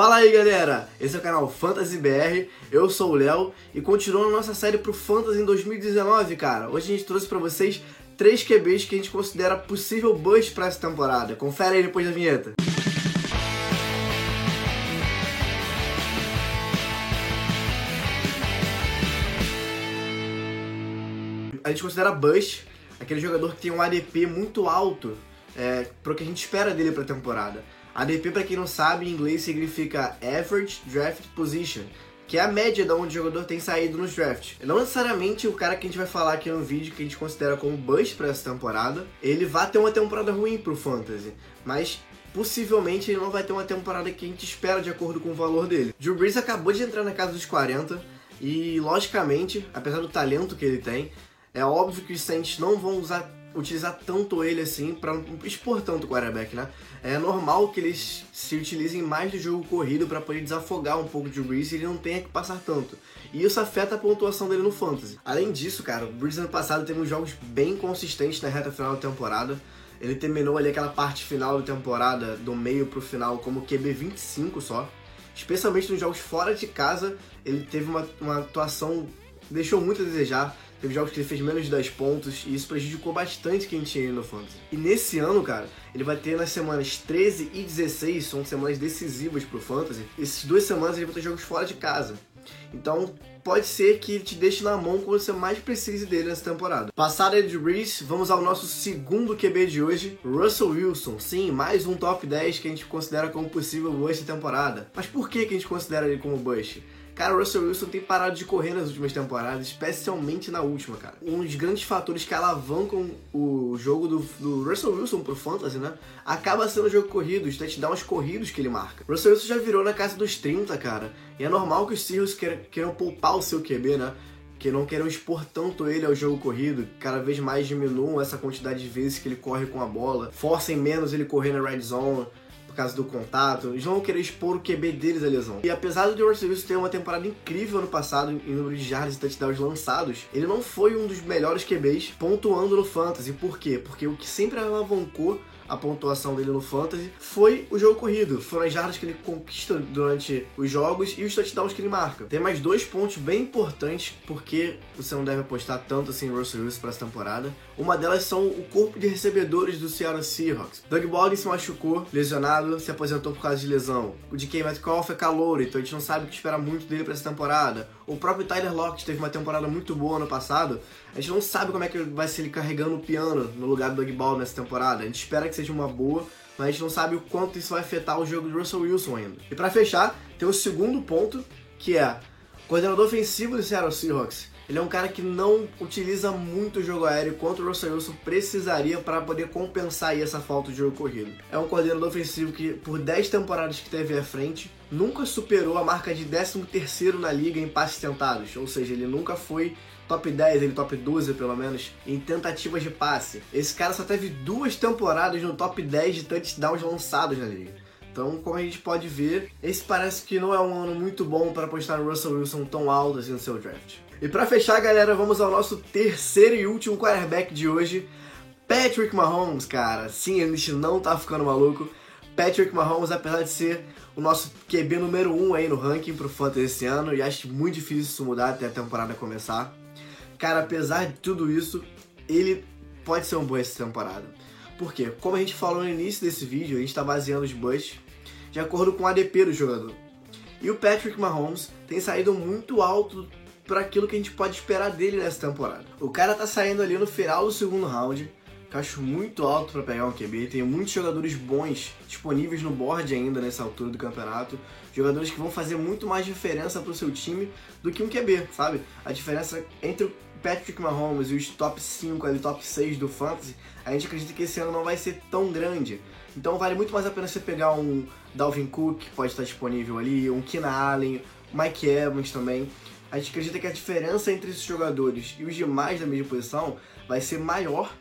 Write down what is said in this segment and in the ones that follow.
Fala aí galera, esse é o canal Fantasy BR, eu sou o Léo e continuando nossa série pro Fantasy em 2019, cara. Hoje a gente trouxe pra vocês três QBs que a gente considera possível bust pra essa temporada. Confere aí depois da vinheta. A gente considera bust aquele jogador que tem um ADP muito alto é, pro que a gente espera dele pra temporada. ADP, para quem não sabe, em inglês significa Average Draft Position, que é a média de onde o jogador tem saído nos drafts. Não necessariamente o cara que a gente vai falar aqui no vídeo, que a gente considera como bust para essa temporada, ele vai ter uma temporada ruim pro Fantasy, mas possivelmente ele não vai ter uma temporada que a gente espera de acordo com o valor dele. Drew Brees acabou de entrar na casa dos 40 e, logicamente, apesar do talento que ele tem, é óbvio que os Saints não vão usar utilizar tanto ele assim para não expor tanto o quarterback, né? É normal que eles se utilizem mais do jogo corrido para poder desafogar um pouco de Breeze e ele não tenha que passar tanto. E isso afeta a pontuação dele no fantasy. Além disso, cara, o Breeze ano passado teve uns jogos bem consistentes na reta final da temporada. Ele terminou ali aquela parte final da temporada, do meio pro final, como QB 25 só. Especialmente nos jogos fora de casa, ele teve uma, uma atuação deixou muito a desejar. Teve jogos que ele fez menos de 10 pontos e isso prejudicou bastante quem tinha ele no Fantasy. E nesse ano, cara, ele vai ter nas semanas 13 e 16, são semanas decisivas pro Fantasy. Essas duas semanas ele vai ter jogos fora de casa. Então, pode ser que ele te deixe na mão quando você mais precise dele nessa temporada. Passado de Reese, vamos ao nosso segundo QB de hoje, Russell Wilson. Sim, mais um top 10 que a gente considera como possível bust da temporada. Mas por que, que a gente considera ele como bust? Cara, o Russell Wilson tem parado de correr nas últimas temporadas, especialmente na última, cara. Um dos grandes fatores que alavancam o jogo do, do Russell Wilson pro Fantasy, né? Acaba sendo o jogo corrido, os touchdowns corridos que ele marca. O Russell Wilson já virou na casa dos 30, cara. E é normal que os Seahawks queiram poupar o seu QB, né? que não queiram expor tanto ele ao jogo corrido, cada vez mais diminuam essa quantidade de vezes que ele corre com a bola, forcem menos ele correr na red zone, por causa do contato, eles vão querer expor o QB deles à lesão. E apesar do Russell Wilson ter uma temporada incrível ano passado em número de jardas e touchdowns lançados, ele não foi um dos melhores QBs pontuando no Fantasy. Por quê? Porque o que sempre alavancou a pontuação dele no Fantasy foi o jogo corrido. Foram as jardas que ele conquista durante os jogos e os touchdowns que ele marca. Tem mais dois pontos bem importantes porque você não deve apostar tanto assim em Russell Wilson para essa temporada. Uma delas são o corpo de recebedores do Seattle Seahawks. Doug Boggs se machucou, lesionado, se aposentou por causa de lesão. O DK Metcalf é calor, então a gente não sabe o que esperar muito dele para essa temporada. O próprio Tyler Lockett teve uma temporada muito boa ano passado. A gente não sabe como é que vai ser ele carregando o piano no lugar do Doug Ball nessa temporada. A gente espera que seja uma boa, mas a gente não sabe o quanto isso vai afetar o jogo do Russell Wilson ainda. E para fechar, tem o segundo ponto, que é coordenador ofensivo do Seattle Seahawks. Ele é um cara que não utiliza muito o jogo aéreo quanto o Russell Wilson precisaria para poder compensar essa falta de jogo corrido. É um coordenador ofensivo que, por 10 temporadas que teve à frente, nunca superou a marca de 13º na liga em passes tentados, ou seja, ele nunca foi top 10, ele top 12 pelo menos, em tentativas de passe. Esse cara só teve duas temporadas no top 10 de touchdowns lançados na liga. Então, como a gente pode ver, esse parece que não é um ano muito bom para apostar no Russell Wilson tão alto assim no seu draft. E para fechar, galera, vamos ao nosso terceiro e último quarterback de hoje, Patrick Mahomes, cara. Sim, a gente não tá ficando maluco. Patrick Mahomes, apesar de ser o nosso QB número 1 um aí no ranking pro Fantasy esse ano, e acho muito difícil isso mudar até a temporada começar. Cara, apesar de tudo isso, ele pode ser um bom essa temporada. Por quê? Como a gente falou no início desse vídeo, a gente está baseando os busts de acordo com o ADP do jogador. E o Patrick Mahomes tem saído muito alto para aquilo que a gente pode esperar dele nessa temporada. O cara tá saindo ali no final do segundo round, que eu acho muito alto para pegar um QB. Tem muitos jogadores bons disponíveis no board ainda nessa altura do campeonato. Jogadores que vão fazer muito mais diferença pro seu time do que um QB, sabe? A diferença entre o Patrick Mahomes e os top 5 ali, top 6 do Fantasy, a gente acredita que esse ano não vai ser tão grande. Então vale muito mais a pena você pegar um Dalvin Cook, que pode estar disponível ali, um Keenan Allen, Mike Evans também. A gente acredita que a diferença entre esses jogadores e os demais da mesma posição vai ser maior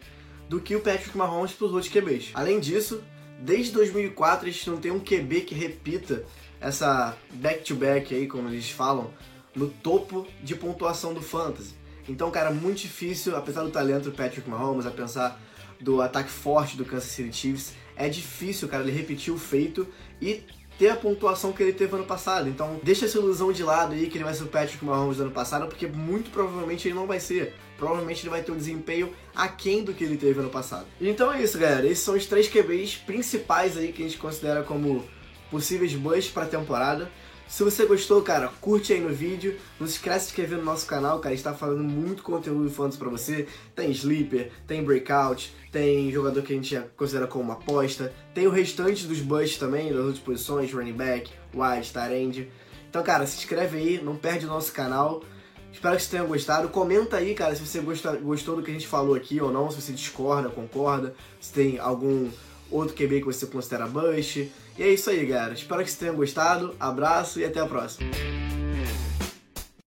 do que o Patrick Mahomes para os outros QBs. Além disso, desde 2004 a gente não tem um QB que repita essa back-to-back -back aí, como eles falam, no topo de pontuação do Fantasy. Então, cara, muito difícil, apesar do talento do Patrick Mahomes, a pensar do ataque forte do Kansas City Chiefs, é difícil, cara, ele repetir o feito e ter a pontuação que ele teve ano passado. Então, deixa essa ilusão de lado aí que ele vai ser o Patrick Mahomes do ano passado, porque muito provavelmente ele não vai ser. Provavelmente ele vai ter um desempenho aquém do que ele teve ano passado. Então é isso, galera. Esses são os três QBs principais aí que a gente considera como possíveis busts para a temporada. Se você gostou, cara, curte aí no vídeo. Não se esquece de inscrever no nosso canal, cara. A gente tá falando muito conteúdo fantasy pra você. Tem Sleeper, tem Breakout, tem jogador que a gente considera como uma aposta. Tem o restante dos busts também, das outras posições, running back, wide, tight Então, cara, se inscreve aí, não perde o nosso canal. Espero que vocês tenham gostado. Comenta aí, cara, se você gostou do que a gente falou aqui ou não, se você discorda, concorda, se tem algum outro QB que você considera bust. E é isso aí, galera. Espero que vocês tenham gostado. Abraço e até a próxima.